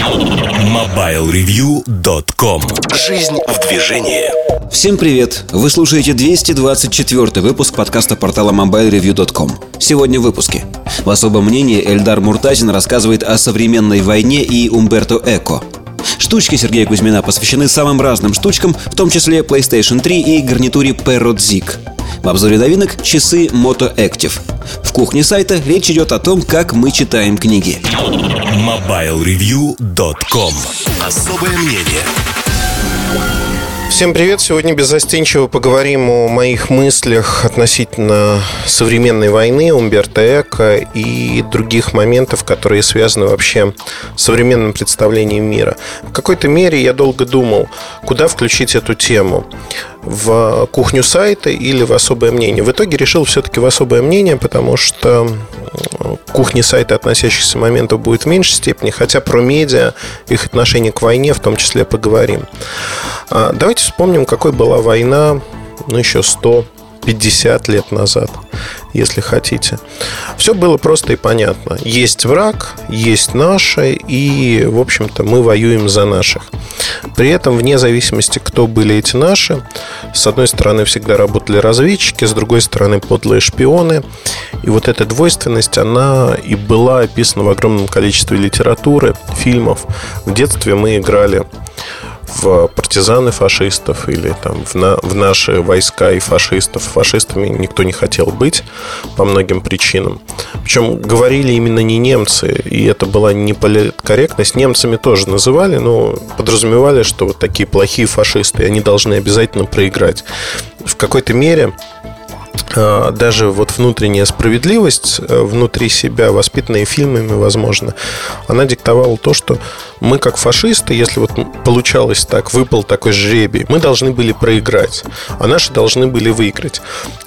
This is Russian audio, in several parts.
MobileReview.com Жизнь в движении. Всем привет! Вы слушаете 224 выпуск подкаста портала MobileReview.com Сегодня в выпуске. В особом мнении Эльдар Муртазин рассказывает о современной войне и Умберто Эко. Штучки Сергея Кузьмина посвящены самым разным штучкам, в том числе PlayStation 3 и гарнитуре Parrot Zig. В обзоре новинок часы Moto Active. В кухне сайта речь идет о том, как мы читаем книги. MobileReview.com Особое мнение Всем привет! Сегодня беззастенчиво поговорим о моих мыслях относительно современной войны, Умберто Эко и других моментов, которые связаны вообще с современным представлением мира. В какой-то мере я долго думал, куда включить эту тему в кухню сайта или в особое мнение. В итоге решил все-таки в особое мнение, потому что кухни сайта, относящихся моментов, будет в меньшей степени, хотя про медиа, их отношение к войне в том числе поговорим. А, давайте вспомним, какой была война, ну, еще 100 50 лет назад, если хотите. Все было просто и понятно. Есть враг, есть наши, и, в общем-то, мы воюем за наших. При этом, вне зависимости, кто были эти наши, с одной стороны всегда работали разведчики, с другой стороны подлые шпионы. И вот эта двойственность, она и была описана в огромном количестве литературы, фильмов. В детстве мы играли в партизаны фашистов или там в, на, в наши войска и фашистов. Фашистами никто не хотел быть по многим причинам. Причем говорили именно не немцы, и это была не политкорректность. Немцами тоже называли, но подразумевали, что вот такие плохие фашисты, они должны обязательно проиграть. В какой-то мере даже вот внутренняя справедливость э, внутри себя, воспитанная фильмами, возможно, она диктовала то, что мы как фашисты, если вот получалось так, выпал такой жребий, мы должны были проиграть, а наши должны были выиграть.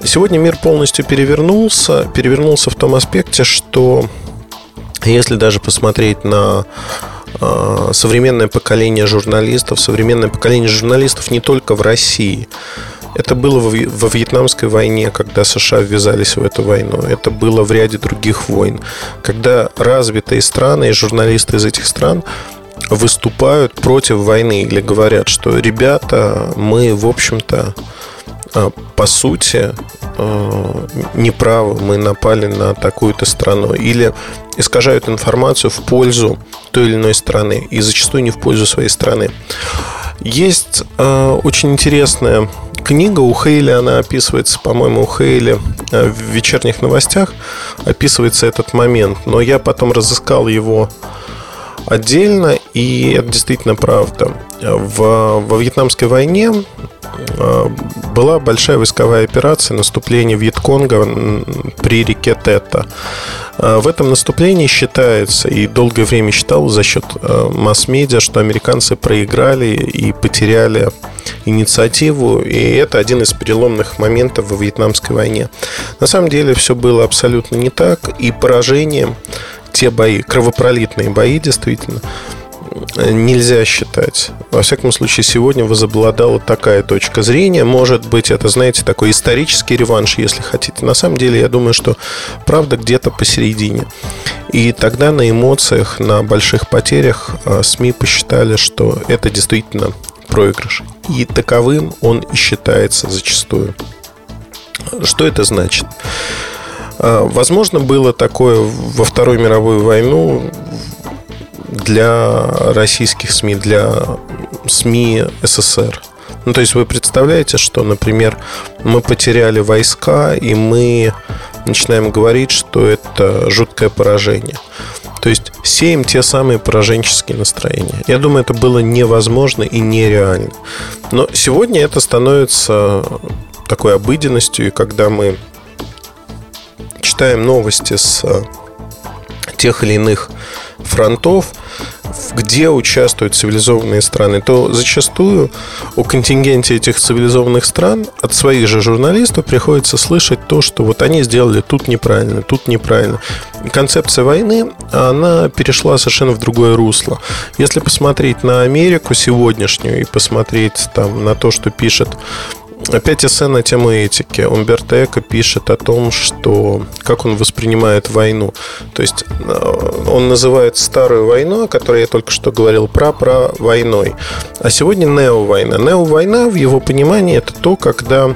Сегодня мир полностью перевернулся, перевернулся в том аспекте, что если даже посмотреть на а, современное поколение журналистов, современное поколение журналистов не только в России, это было во Вьетнамской войне, когда США ввязались в эту войну. Это было в ряде других войн. Когда развитые страны и журналисты из этих стран выступают против войны или говорят, что ребята, мы, в общем-то, а, по сути, а, неправы, мы напали на такую-то страну. Или искажают информацию в пользу той или иной страны и зачастую не в пользу своей страны. Есть э, очень интересная книга. У Хейли, она описывается, по-моему, у Хейли э, в вечерних новостях описывается этот момент, но я потом разыскал его отдельно, и это действительно правда. В, во Вьетнамской войне э, была большая войсковая операция наступления Вьетконга при реке Тета. Э, в этом наступлении считается, и долгое время считал за счет э, масс-медиа, что американцы проиграли и потеряли инициативу, и это один из переломных моментов во Вьетнамской войне. На самом деле все было абсолютно не так, и поражением те бои, кровопролитные бои, действительно, нельзя считать. Во всяком случае, сегодня возобладала такая точка зрения. Может быть, это, знаете, такой исторический реванш, если хотите. На самом деле, я думаю, что правда где-то посередине. И тогда на эмоциях, на больших потерях а, СМИ посчитали, что это действительно проигрыш. И таковым он и считается зачастую. Что это значит? А, возможно, было такое во Вторую мировую войну для российских СМИ, для СМИ СССР. Ну, то есть вы представляете, что, например, мы потеряли войска, и мы начинаем говорить, что это жуткое поражение. То есть сеем те самые пораженческие настроения. Я думаю, это было невозможно и нереально. Но сегодня это становится такой обыденностью, и когда мы читаем новости с тех или иных фронтов, где участвуют цивилизованные страны, то зачастую у контингенте этих цивилизованных стран от своих же журналистов приходится слышать то, что вот они сделали тут неправильно, тут неправильно. концепция войны, она перешла совершенно в другое русло. Если посмотреть на Америку сегодняшнюю и посмотреть там на то, что пишет Опять эссе на тему этики. Умберто Эко пишет о том, что как он воспринимает войну. То есть э, он называет старую войну, о которой я только что говорил, про про войной. А сегодня нео-война. Нео-война в его понимании это то, когда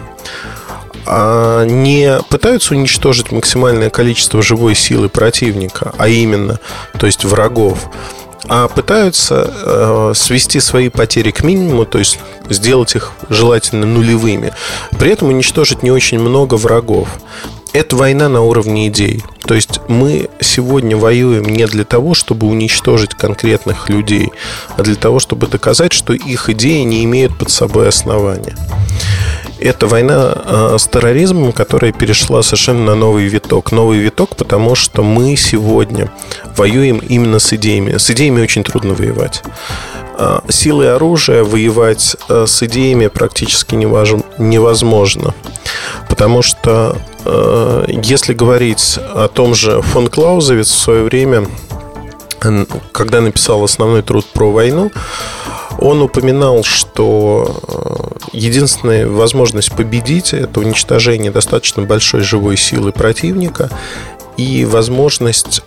а, не пытаются уничтожить максимальное количество живой силы противника, а именно, то есть врагов, а пытаются э, свести свои потери к минимуму, то есть сделать их желательно нулевыми, при этом уничтожить не очень много врагов. Это война на уровне идей. То есть мы сегодня воюем не для того, чтобы уничтожить конкретных людей, а для того, чтобы доказать, что их идеи не имеют под собой основания. Это война э, с терроризмом, которая перешла совершенно на новый виток. Новый виток, потому что мы сегодня воюем именно с идеями. С идеями очень трудно воевать. Э, силой оружия воевать э, с идеями практически невозможно. Потому что если говорить о том же фон Клаузовиц в свое время, когда написал основной труд про войну, он упоминал, что единственная возможность победить – это уничтожение достаточно большой живой силы противника и возможность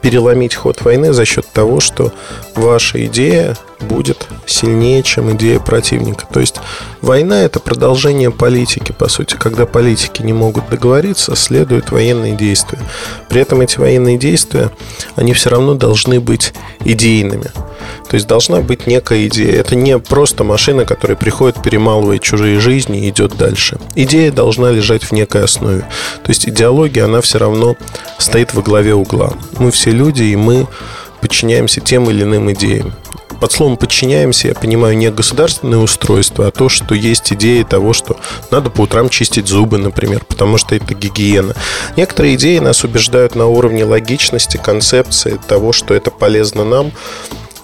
переломить ход войны за счет того, что ваша идея будет сильнее, чем идея противника. То есть война – это продолжение политики, по сути. Когда политики не могут договориться, следуют военные действия. При этом эти военные действия, они все равно должны быть идейными. То есть должна быть некая идея. Это не просто машина, которая приходит, перемалывает чужие жизни и идет дальше. Идея должна лежать в некой основе. То есть идеология, она все равно стоит во главе угла. Мы все люди, и мы подчиняемся тем или иным идеям под словом подчиняемся я понимаю не государственное устройство, а то, что есть идея того, что надо по утрам чистить зубы, например, потому что это гигиена. Некоторые идеи нас убеждают на уровне логичности, концепции того, что это полезно нам.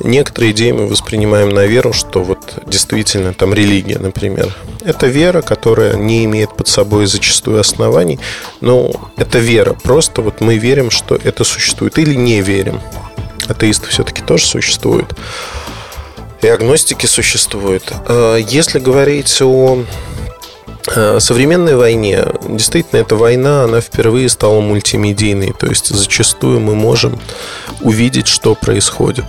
Некоторые идеи мы воспринимаем на веру, что вот действительно там религия, например. Это вера, которая не имеет под собой зачастую оснований, но это вера. Просто вот мы верим, что это существует или не верим. Атеисты все-таки тоже существуют и агностики существуют. А если говорить о современной войне действительно эта война, она впервые стала мультимедийной. То есть зачастую мы можем увидеть, что происходит.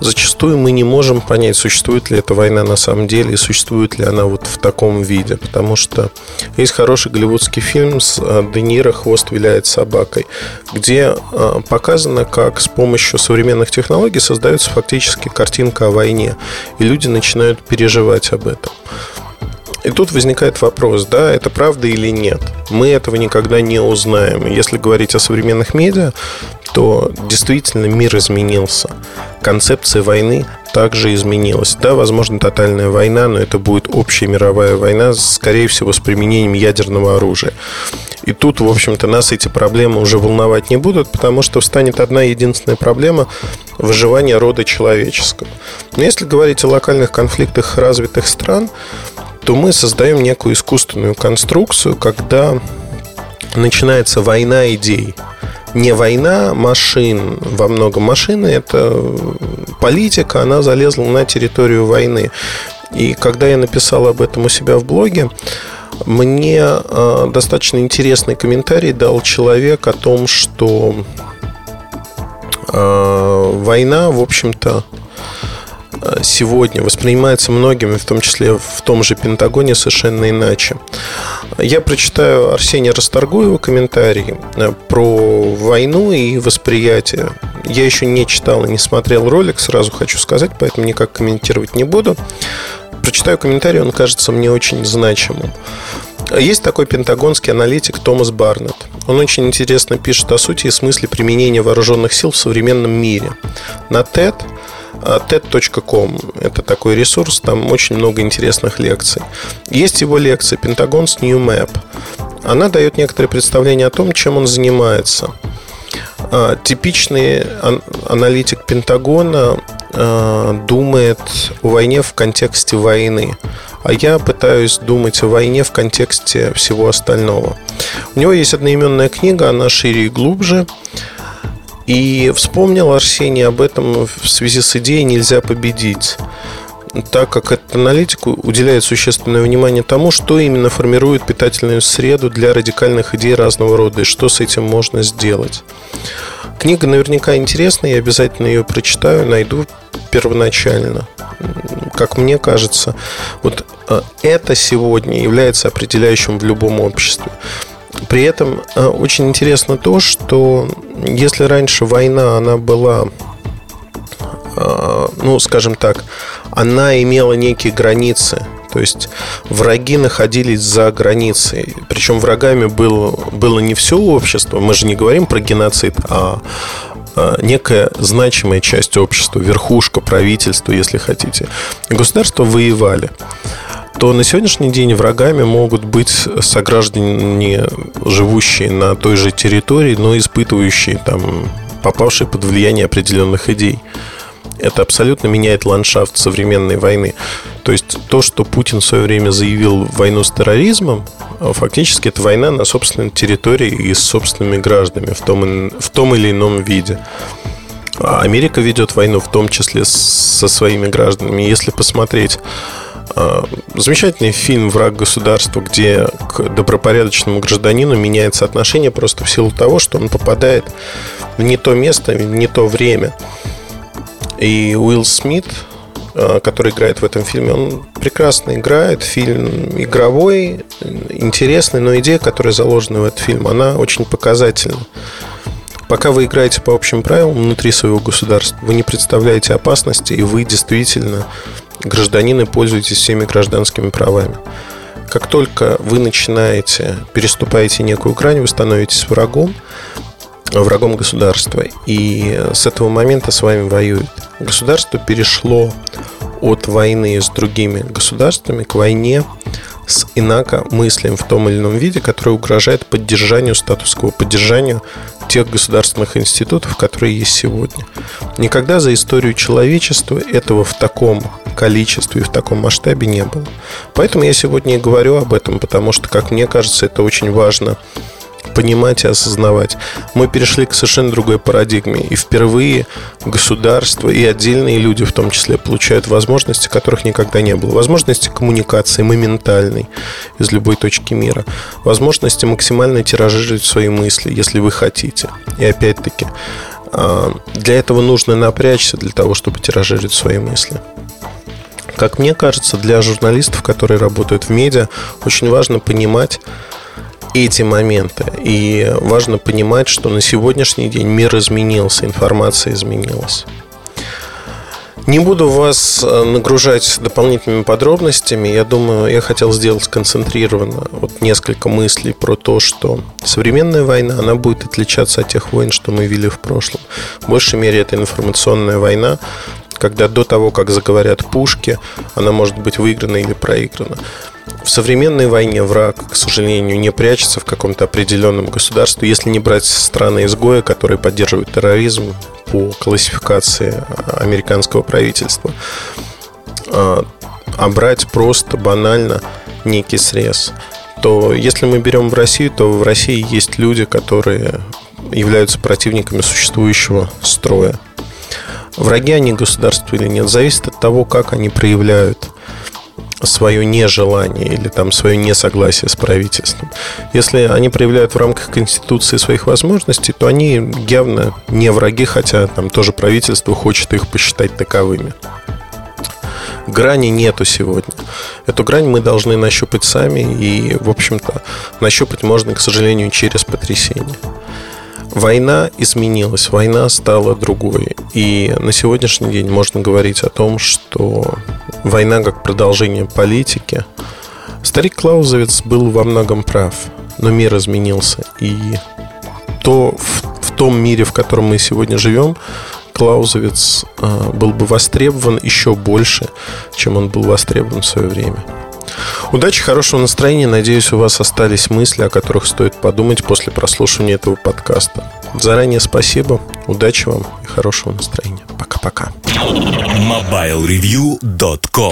Зачастую мы не можем понять, существует ли эта война на самом деле и существует ли она вот в таком виде. Потому что есть хороший голливудский фильм с э, Де Ниро «Хвост виляет собакой», где э, показано, как с помощью современных технологий создается фактически картинка о войне. И люди начинают переживать об этом. И тут возникает вопрос, да, это правда или нет. Мы этого никогда не узнаем. Если говорить о современных медиа, то действительно мир изменился. Концепция войны также изменилась. Да, возможно, тотальная война, но это будет общая мировая война, скорее всего, с применением ядерного оружия. И тут, в общем-то, нас эти проблемы уже волновать не будут, потому что встанет одна единственная проблема – выживания рода человеческого. Но если говорить о локальных конфликтах развитых стран, то мы создаем некую искусственную конструкцию, когда начинается война идей. Не война машин, во многом машины, это политика, она залезла на территорию войны. И когда я написал об этом у себя в блоге, мне э, достаточно интересный комментарий дал человек о том, что э, война, в общем-то, сегодня воспринимается многими, в том числе в том же Пентагоне, совершенно иначе. Я прочитаю Арсения Расторгуева комментарий э, про войну и восприятие. Я еще не читал и не смотрел ролик, сразу хочу сказать, поэтому никак комментировать не буду. Прочитаю комментарий, он кажется мне очень значимым. Есть такой пентагонский аналитик Томас Барнетт. Он очень интересно пишет о сути и смысле применения вооруженных сил в современном мире. На TED TED.com. Это такой ресурс, там очень много интересных лекций. Есть его лекция «Пентагон's New Map». Она дает некоторое представление о том, чем он занимается. А, типичный аналитик Пентагона а, думает о войне в контексте войны, а я пытаюсь думать о войне в контексте всего остального. У него есть одноименная книга, она шире и глубже. И вспомнил Арсений об этом в связи с идеей «нельзя победить». так как этот аналитик уделяет существенное внимание тому, что именно формирует питательную среду для радикальных идей разного рода и что с этим можно сделать. Книга наверняка интересная, я обязательно ее прочитаю, найду первоначально. Как мне кажется, вот э, это сегодня является определяющим в любом обществе. При этом э, очень интересно то, что если раньше война, она была Э, ну, скажем так, она имела некие границы. То есть враги находились за границей. Причем врагами было, было не все общество. Мы же не говорим про геноцид, а, а некая значимая часть общества, верхушка правительства, если хотите. Государства воевали то на сегодняшний день врагами могут быть сограждане, живущие на той же территории, но испытывающие там попавшие под влияние определенных идей это абсолютно меняет ландшафт современной войны. То есть то, что Путин в свое время заявил войну с терроризмом, фактически это война на собственной территории и с собственными гражданами в том, в том или ином виде. А Америка ведет войну в том числе со своими гражданами. Если посмотреть Замечательный фильм «Враг государства», где к добропорядочному гражданину меняется отношение просто в силу того, что он попадает в не то место, в не то время. И Уилл Смит, э, который играет в этом фильме, он прекрасно играет. Фильм игровой, интересный, но идея, которая заложена в этот фильм, она очень показательна. Пока вы играете по общим правилам внутри своего государства, вы не представляете опасности, и вы действительно гражданины пользуетесь всеми гражданскими правами. Как только вы начинаете, переступаете некую грань, вы становитесь врагом, врагом государства. И с этого момента с вами воюет. Государство перешло от войны с другими государствами к войне с инакомыслием в том или ином виде, который угрожает поддержанию статус-кво, поддержанию тех государственных институтов, которые есть сегодня. Никогда за историю человечества этого в таком количестве и в таком масштабе не было. Поэтому я сегодня и говорю об этом, потому что, как мне кажется, это очень важно понимать и осознавать. Мы перешли к совершенно другой парадигме. И впервые государство и отдельные люди в том числе получают возможности, которых никогда не было. Возможности коммуникации моментальной из любой точки мира. Возможности максимально тиражировать свои мысли, если вы хотите. И опять-таки, а, для этого нужно напрячься для того, чтобы тиражировать свои мысли. Как мне кажется, для журналистов, которые работают в медиа, очень важно понимать, эти моменты. И важно понимать, что на сегодняшний день мир изменился, информация изменилась. Не буду вас э, нагружать дополнительными подробностями. Я думаю, я хотел сделать сконцентрированно вот несколько мыслей про то, что современная война, она будет отличаться от тех войн, что мы вели в прошлом. В большей мере это информационная война, когда до того, как заговорят пушки, она может быть выиграна или проиграна. В современной войне враг, к сожалению, не прячется в каком-то определенном государстве, если не брать страны-изгоя, которые поддерживают терроризм по классификации американского правительства, а, а брать просто банально некий срез то если мы берем в Россию, то в России есть люди, которые являются противниками существующего строя. Враги они государства или нет, зависит от того, как они проявляют свое нежелание или там свое несогласие с правительством. Если они проявляют в рамках Конституции своих возможностей, то они явно не враги, хотя там тоже правительство хочет их посчитать таковыми. Грани нету сегодня. Эту грань мы должны нащупать сами, и, в общем-то, нащупать можно, к сожалению, через потрясение. Война изменилась, война стала другой. И на сегодняшний день можно говорить о том, что война как продолжение политики. Старик Клаузовец был во многом прав, но мир изменился. И то в, в том мире, в котором мы сегодня живем, Клаузовец э, был бы востребован еще больше, чем он был востребован в свое время. Удачи, хорошего настроения. Надеюсь, у вас остались мысли, о которых стоит подумать после прослушивания этого подкаста. Заранее спасибо, удачи вам и хорошего настроения. Пока-пока. MobileReview.com